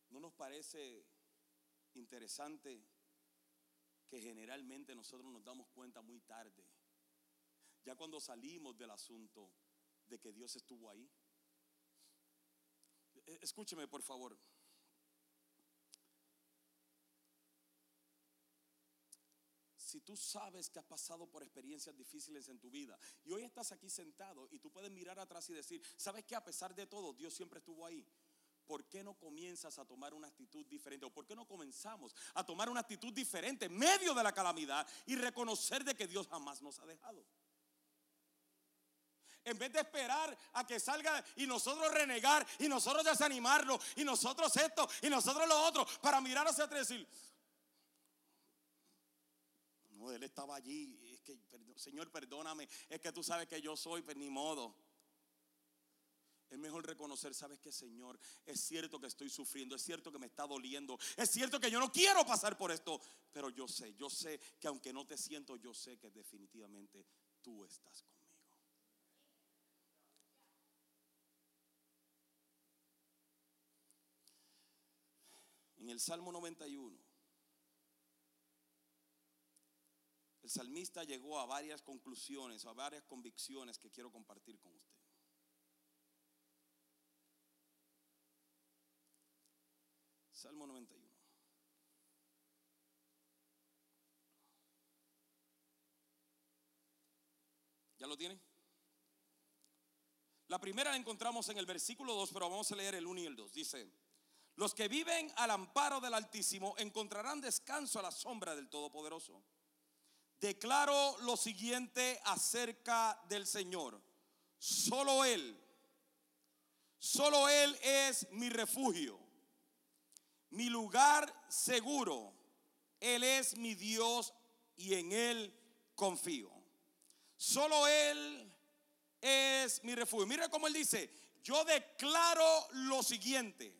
¿No nos parece interesante que generalmente nosotros nos damos cuenta muy tarde ya cuando salimos del asunto de que Dios estuvo ahí. E, escúcheme, por favor. Si tú sabes que has pasado por experiencias difíciles en tu vida y hoy estás aquí sentado y tú puedes mirar atrás y decir, ¿sabes que a pesar de todo Dios siempre estuvo ahí? ¿por qué no comienzas a tomar una actitud diferente? ¿O por qué no comenzamos a tomar una actitud diferente en medio de la calamidad y reconocer de que Dios jamás nos ha dejado? En vez de esperar a que salga y nosotros renegar y nosotros desanimarlo y nosotros esto y nosotros lo otro para mirar hacia atrás y decir, él estaba allí, es que, Señor, perdóname, es que tú sabes que yo soy, pues ni modo. Es mejor reconocer, sabes que Señor, es cierto que estoy sufriendo, es cierto que me está doliendo, es cierto que yo no quiero pasar por esto, pero yo sé, yo sé que aunque no te siento, yo sé que definitivamente tú estás conmigo. En el Salmo 91, el salmista llegó a varias conclusiones, a varias convicciones que quiero compartir con usted. Salmo 91. ¿Ya lo tienen? La primera la encontramos en el versículo 2, pero vamos a leer el 1 y el 2. Dice, los que viven al amparo del Altísimo encontrarán descanso a la sombra del Todopoderoso. Declaro lo siguiente acerca del Señor. Solo Él, solo Él es mi refugio, mi lugar seguro. Él es mi Dios y en Él confío. Solo Él es mi refugio. Mira cómo Él dice, yo declaro lo siguiente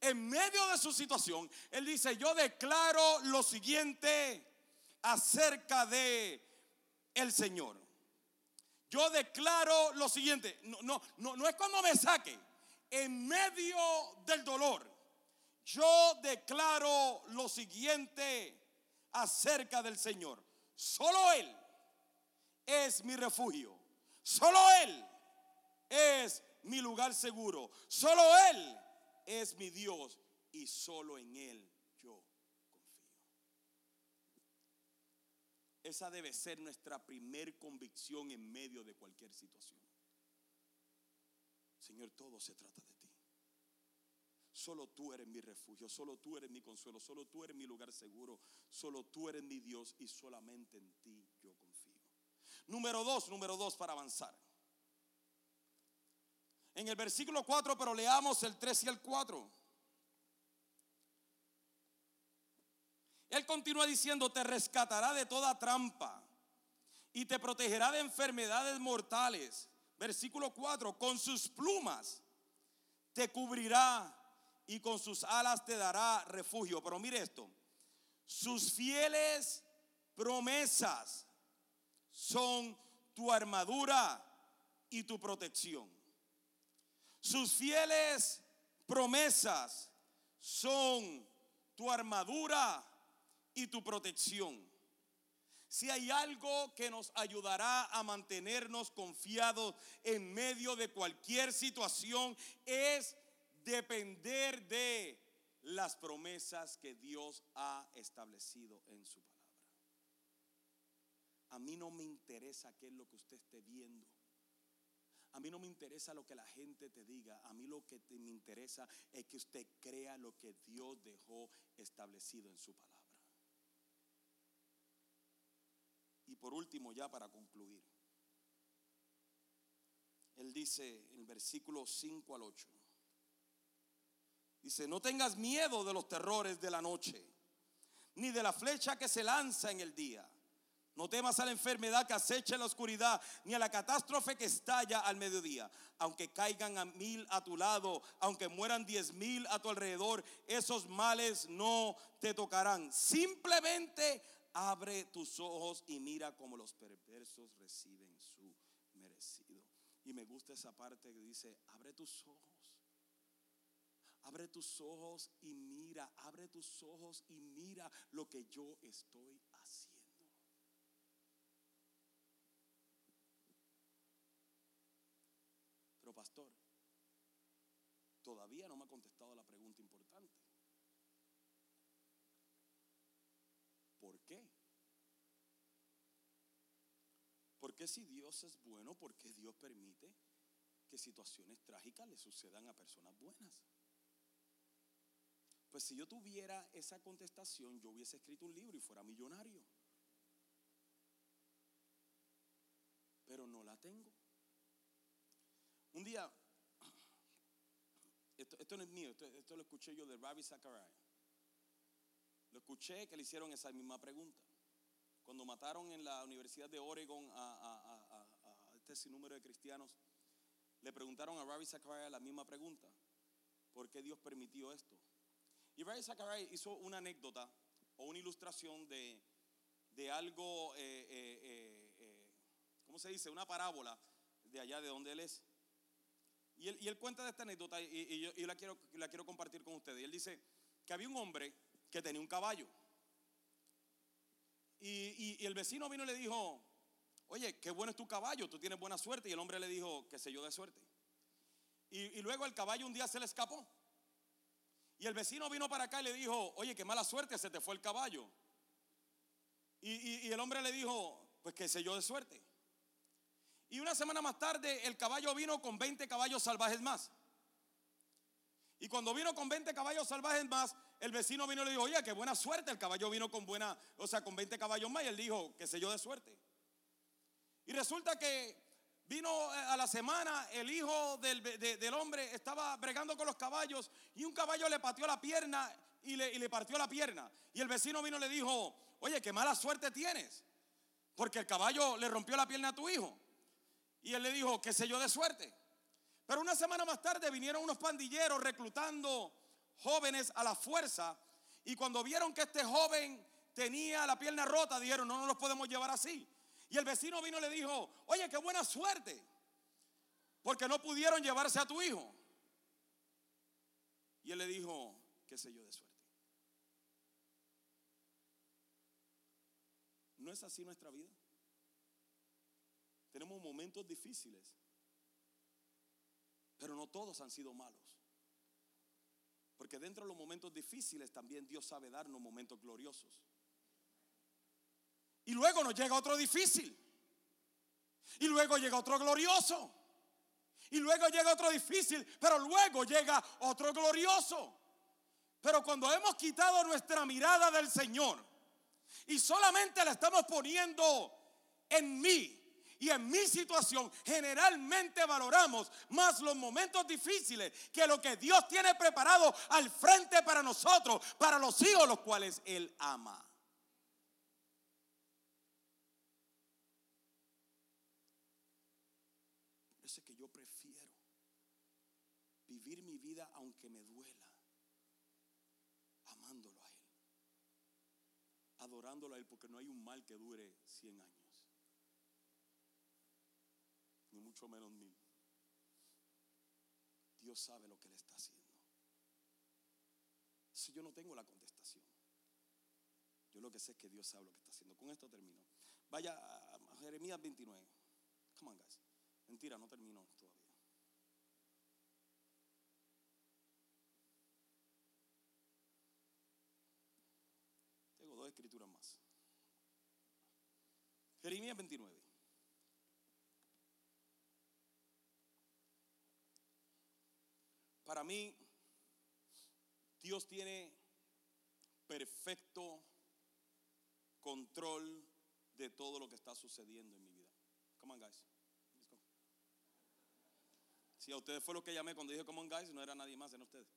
en medio de su situación, él dice, yo declaro lo siguiente acerca de el Señor. Yo declaro lo siguiente, no, no, no, no es cuando me saque, en medio del dolor, yo declaro lo siguiente acerca del Señor. Solo Él es mi refugio. Solo Él es mi lugar seguro. Solo Él es mi Dios y solo en Él yo confío. Esa debe ser nuestra primer convicción en medio de cualquier situación. Señor, todo se trata de ti. Solo tú eres mi refugio, solo tú eres mi consuelo, solo tú eres mi lugar seguro, solo tú eres mi Dios y solamente en ti yo confío. Número dos, número dos para avanzar. En el versículo 4, pero leamos el 3 y el 4. Él continúa diciendo, te rescatará de toda trampa y te protegerá de enfermedades mortales. Versículo 4, con sus plumas te cubrirá y con sus alas te dará refugio. Pero mire esto, sus fieles promesas son tu armadura y tu protección. Sus fieles promesas son tu armadura y tu protección. Si hay algo que nos ayudará a mantenernos confiados en medio de cualquier situación, es depender de las promesas que Dios ha establecido en su palabra. A mí no me interesa qué es lo que usted esté viendo. A mí no me interesa lo que la gente te diga. A mí lo que me interesa es que usted crea lo que Dios dejó establecido en su palabra. Y por último, ya para concluir, Él dice en el versículo 5 al 8, dice, no tengas miedo de los terrores de la noche, ni de la flecha que se lanza en el día. No temas a la enfermedad que acecha en la oscuridad, ni a la catástrofe que estalla al mediodía. Aunque caigan a mil a tu lado, aunque mueran diez mil a tu alrededor, esos males no te tocarán. Simplemente abre tus ojos y mira como los perversos reciben su merecido. Y me gusta esa parte que dice, abre tus ojos. Abre tus ojos y mira, abre tus ojos y mira lo que yo estoy haciendo. Pero pastor, todavía no me ha contestado la pregunta importante. ¿Por qué? Porque si Dios es bueno, ¿por qué Dios permite que situaciones trágicas le sucedan a personas buenas? Pues si yo tuviera esa contestación, yo hubiese escrito un libro y fuera millonario. Pero no la tengo. Un día, esto, no es mío, esto, lo escuché yo de Rabbi Zachariah. Lo escuché que le hicieron esa misma pregunta. Cuando mataron en la Universidad de Oregon a, este sinnúmero de cristianos, le preguntaron a Rabbi Zachariah la misma pregunta. ¿Por qué Dios permitió esto? Y Rabbi Zachariah hizo una anécdota o una ilustración de, algo, eh, eh, eh, ¿cómo se dice? Una parábola de allá de donde él es. Y él, cuenta de esta anécdota y, yo, la, quiero, la quiero compartir con ustedes. Y él dice que había un hombre que tenía un caballo. Y, el vecino vino y le dijo, oye, qué bueno es tu caballo, tú tienes buena suerte. Y el hombre le dijo, qué sé yo de suerte. Y, luego el caballo un día se le escapó. Y el vecino vino para acá y le dijo, oye, qué mala suerte, se te fue el caballo. Y, y el hombre le dijo, pues qué sé yo de suerte. Y una semana más tarde el caballo vino con 20 caballos salvajes más. Y cuando vino con 20 caballos salvajes más, el vecino vino y le dijo, oye, qué buena suerte. El caballo vino con buena, o sea, con 20 caballos más. Y él dijo, qué sé yo de suerte. Y resulta que vino eh, a la semana, el hijo del, hombre estaba bregando con los caballos y un caballo le pateó la pierna y le, y le partió la pierna. Y el vecino vino y le dijo, oye, qué mala suerte tienes. Porque el caballo le rompió la pierna a tu hijo. Y él le dijo, qué sé yo de suerte. Pero una semana más tarde vinieron unos pandilleros reclutando jóvenes a la fuerza. Y cuando vieron que este joven tenía la pierna rota, dijeron, no, no los podemos llevar así. Y el vecino vino y le dijo, oye, qué buena suerte. Porque no pudieron llevarse a tu hijo. Y él le dijo, qué sé yo de suerte. ¿No es así nuestra vida? Tenemos momentos difíciles, pero no todos han sido malos. Porque dentro de los momentos difíciles también Dios sabe darnos momentos gloriosos. Y luego nos llega otro difícil. Y luego llega otro glorioso. Y luego llega otro difícil, pero luego llega otro glorioso. Pero cuando hemos quitado nuestra mirada del Señor y solamente la estamos poniendo en mí y en mi situación, generalmente valoramos más los momentos difíciles que lo que Dios tiene preparado al frente para nosotros, para los hijos los cuales Él ama. Eso es que yo prefiero vivir mi vida aunque me duela, amándolo a Él, adorándolo a Él, porque no hay un mal que dure 100 años ni menos mil. Dios sabe lo que le está haciendo. Si yo no tengo la contestación, yo lo que sé es que Dios sabe lo que está haciendo. Con esto termino. Vaya a Jeremías 29. Come on, guys. Mentira, no termino todavía. Tengo dos escrituras más. Jeremías 29. Para mí, Dios tiene perfecto control de todo lo que está sucediendo en mi vida. Come on, guys. Si a ustedes fue lo que llamé cuando dije come on, guys, no era nadie más, eran ustedes.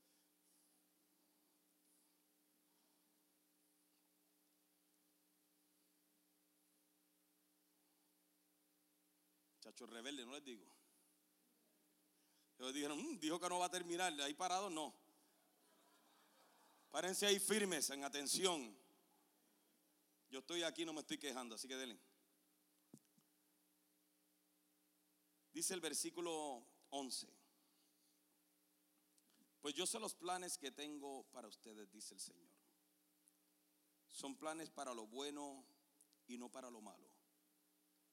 Chachos rebelde, no les digo. Dijeron, "Mm, dijo que no va a terminar, ahí parado no. Párense ahí firmes, en atención. Yo estoy aquí, no me estoy quejando, así que denle. Dice el versículo 11. Pues yo sé los planes que tengo para ustedes, dice el Señor. Son planes para lo bueno y no para lo malo.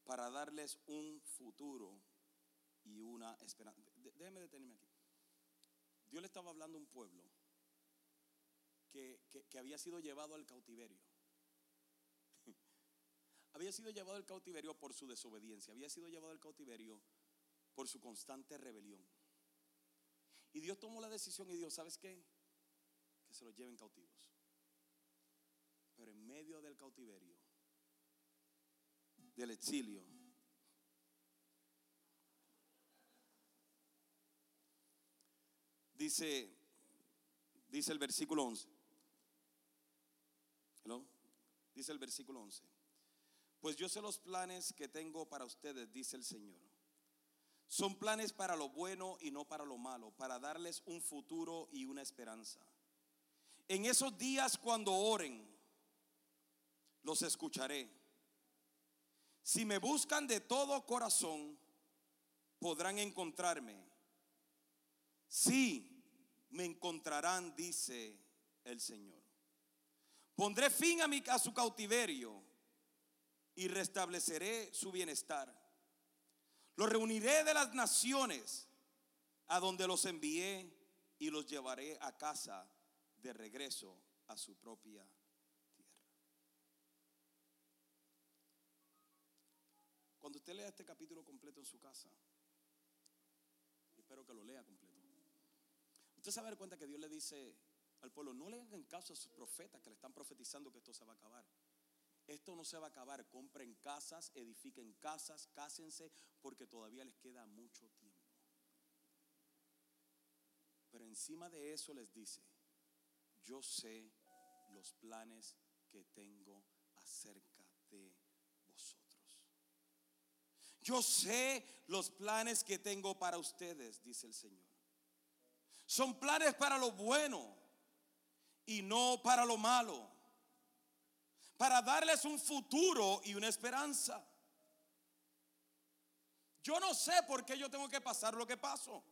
Para darles un futuro y una esperanza. Déjeme detenerme aquí. Dios le estaba hablando a un pueblo que, que- que había sido llevado al cautiverio. [laughs] había sido llevado al cautiverio por su desobediencia. Había sido llevado al cautiverio por su constante rebelión. Y Dios tomó la decisión y dijo, ¿sabes qué? Que se los lleven cautivos. Pero en medio del cautiverio, del exilio, dice, dice el versículo 11. Hello? Dice el versículo 11. Pues yo sé los planes que tengo para ustedes, dice el Señor. Son planes para lo bueno y no para lo malo, para darles un futuro y una esperanza. En esos días cuando oren, los escucharé. Si me buscan de todo corazón, podrán encontrarme. Sí, me encontrarán, dice el Señor. Pondré fin a, mi, a su cautiverio y restableceré su bienestar. Los reuniré de las naciones a donde los envié y los llevaré a casa de regreso a su propia tierra. Cuando usted lea este capítulo completo en su casa, espero que lo lea completo, usted se va a dar cuenta que Dios le dice al pueblo, no le hagan caso a sus profetas que le están profetizando que esto se va a acabar. Esto no se va a acabar. Compren casas, edifiquen casas, cásense, porque todavía les queda mucho tiempo. Pero encima de eso les dice, yo sé los planes que tengo acerca de vosotros. Yo sé los planes que tengo para ustedes, dice el Señor. Son planes para lo bueno y no para lo malo para darles un futuro y una esperanza. Yo no sé por qué yo tengo que pasar lo que paso.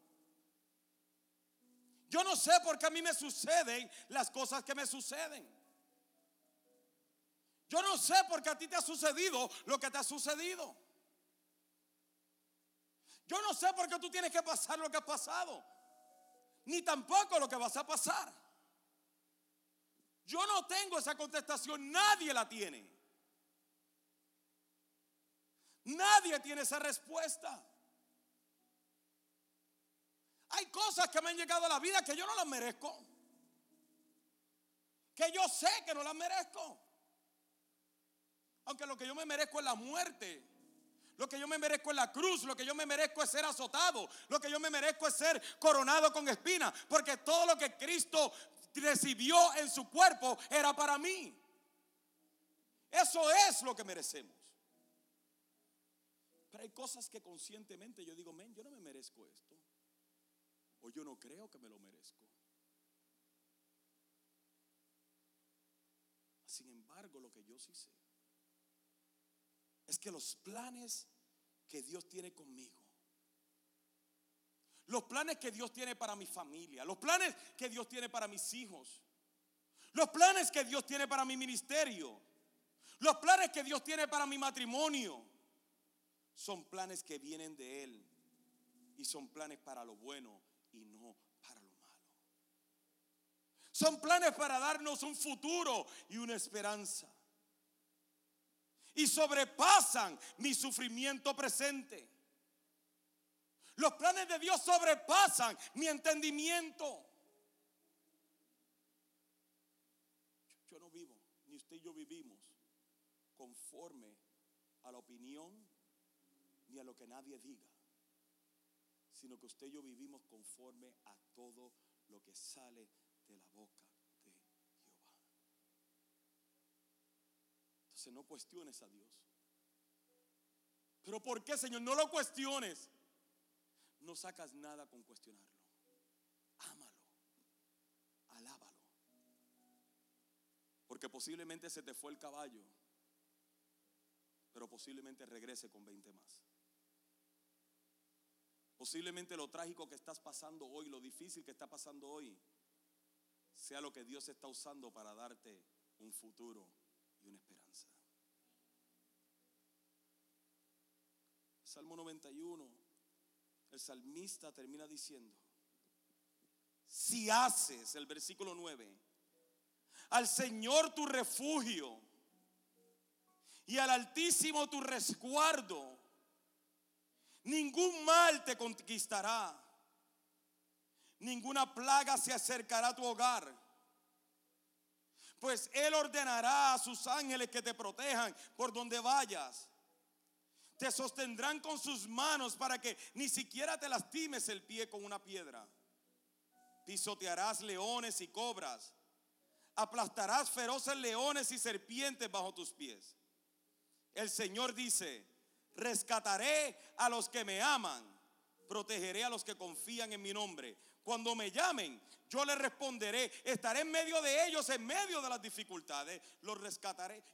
Yo no sé por qué a mí me suceden las cosas que me suceden. Yo no sé por qué a ti te ha sucedido lo que te ha sucedido. Yo no sé por qué tú tienes que pasar lo que has pasado. Ni tampoco lo que vas a pasar. Yo no tengo esa contestación, nadie la tiene. Nadie tiene esa respuesta. Hay cosas que me han llegado a la vida que yo no las merezco. Que yo sé que no las merezco. Aunque lo que yo me merezco es la muerte. Lo que yo me merezco es la cruz, lo que yo me merezco es ser azotado, lo que yo me merezco es ser coronado con espinas, porque todo lo que Cristo recibió en su cuerpo era para mí. Eso es lo que merecemos. Pero hay cosas que conscientemente yo digo, men, yo no me merezco esto. O yo no creo que me lo merezco. Sin embargo, lo que yo sí sé es que los planes que Dios tiene conmigo, los planes que Dios tiene para mi familia, los planes que Dios tiene para mis hijos, los planes que Dios tiene para mi ministerio, los planes que Dios tiene para mi matrimonio, son planes que vienen de Él y son planes para lo bueno y no para lo malo. Son planes para darnos un futuro y una esperanza y sobrepasan mi sufrimiento presente. Los planes de Dios sobrepasan mi entendimiento. Yo, no vivo, ni usted y yo vivimos conforme a la opinión ni a lo que nadie diga, sino que usted y yo vivimos conforme a todo lo que sale de la boca no cuestiones a Dios. Pero ¿por qué, Señor? No lo cuestiones. No sacas nada con cuestionarlo. Ámalo. Alábalo. Porque posiblemente se te fue el caballo. Pero posiblemente regrese con 20 más. Posiblemente lo trágico que estás pasando hoy, lo difícil que está pasando hoy, sea lo que Dios está usando para darte un futuro y una esperanza. Salmo 91, el salmista termina diciendo, si haces, el versículo 9, al Señor tu refugio y al Altísimo tu resguardo, ningún mal te conquistará, ninguna plaga se acercará a tu hogar, pues Él ordenará a sus ángeles que te protejan por donde vayas te sostendrán con sus manos para que ni siquiera te lastimes el pie con una piedra. Pisotearás leones y cobras. Aplastarás feroces leones y serpientes bajo tus pies. El Señor dice, rescataré a los que me aman, protegeré a los que confían en mi nombre. Cuando me llamen, yo les responderé. Estaré en medio de ellos, en medio de las dificultades. Los rescataré.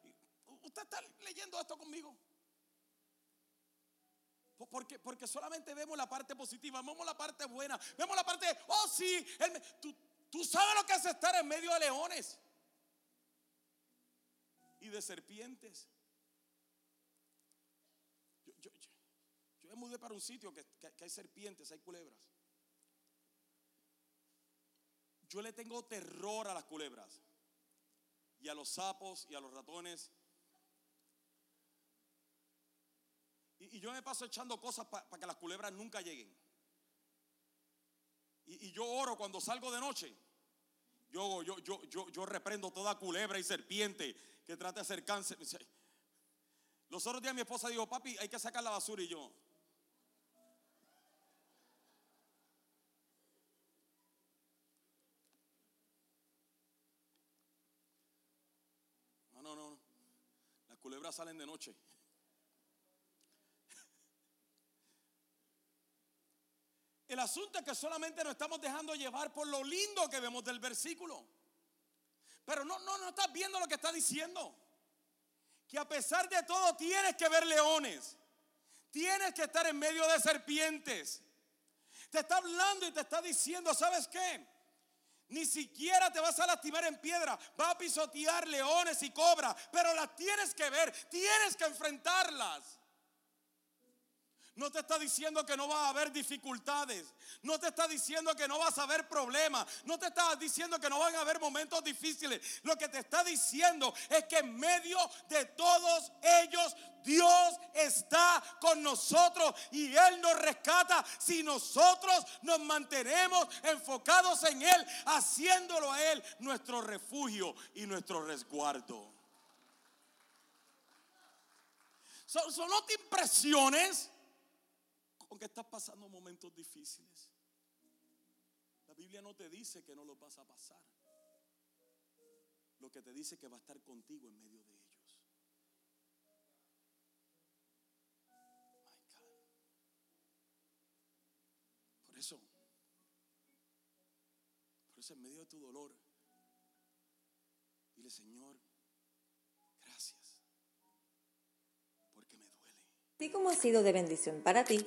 ¿Usted está leyendo esto conmigo? Porque, porque solamente vemos la parte positiva, vemos la parte buena, vemos la parte, oh sí, tú, sabes lo que es estar en medio de leones y de serpientes. Yo, me mudé para un sitio que, que hay serpientes, hay culebras. Yo le tengo terror a las culebras y a los sapos y a los ratones Y, yo me paso echando cosas para que las culebras nunca lleguen. Y, yo oro cuando salgo de noche. Yo, yo, yo, yo, yo reprendo toda culebra y serpiente que trate de acercarse. Los otros días mi esposa dijo, papi, hay que sacar la basura y yo. No, no, no. Las culebras salen de noche. El asunto es que solamente nos estamos dejando llevar por lo lindo que vemos del versículo. Pero no, no, no estás viendo lo que está diciendo. Que a pesar de todo tienes que ver leones. Tienes que estar en medio de serpientes. Te está hablando y te está diciendo, ¿sabes qué? Ni siquiera te vas a lastimar en piedra. Va a pisotear leones y cobras. Pero las tienes que ver. Tienes que enfrentarlas. No te está diciendo que no va a haber dificultades. No te está diciendo que no vas a haber problemas. No te está diciendo que no van a haber momentos difíciles. Lo que te está diciendo es que en medio de todos ellos Dios está con nosotros y Él nos rescata si nosotros nos mantenemos enfocados en Él, haciéndolo a Él nuestro refugio y nuestro resguardo. Solo te impresiones aunque estás pasando momentos difíciles. La Biblia no te dice que no los vas a pasar. Lo que te dice que va a estar contigo en medio de ellos. Por eso, por eso en medio de tu dolor, dile Señor, gracias, porque me duele. Así como ha sido de bendición para ti,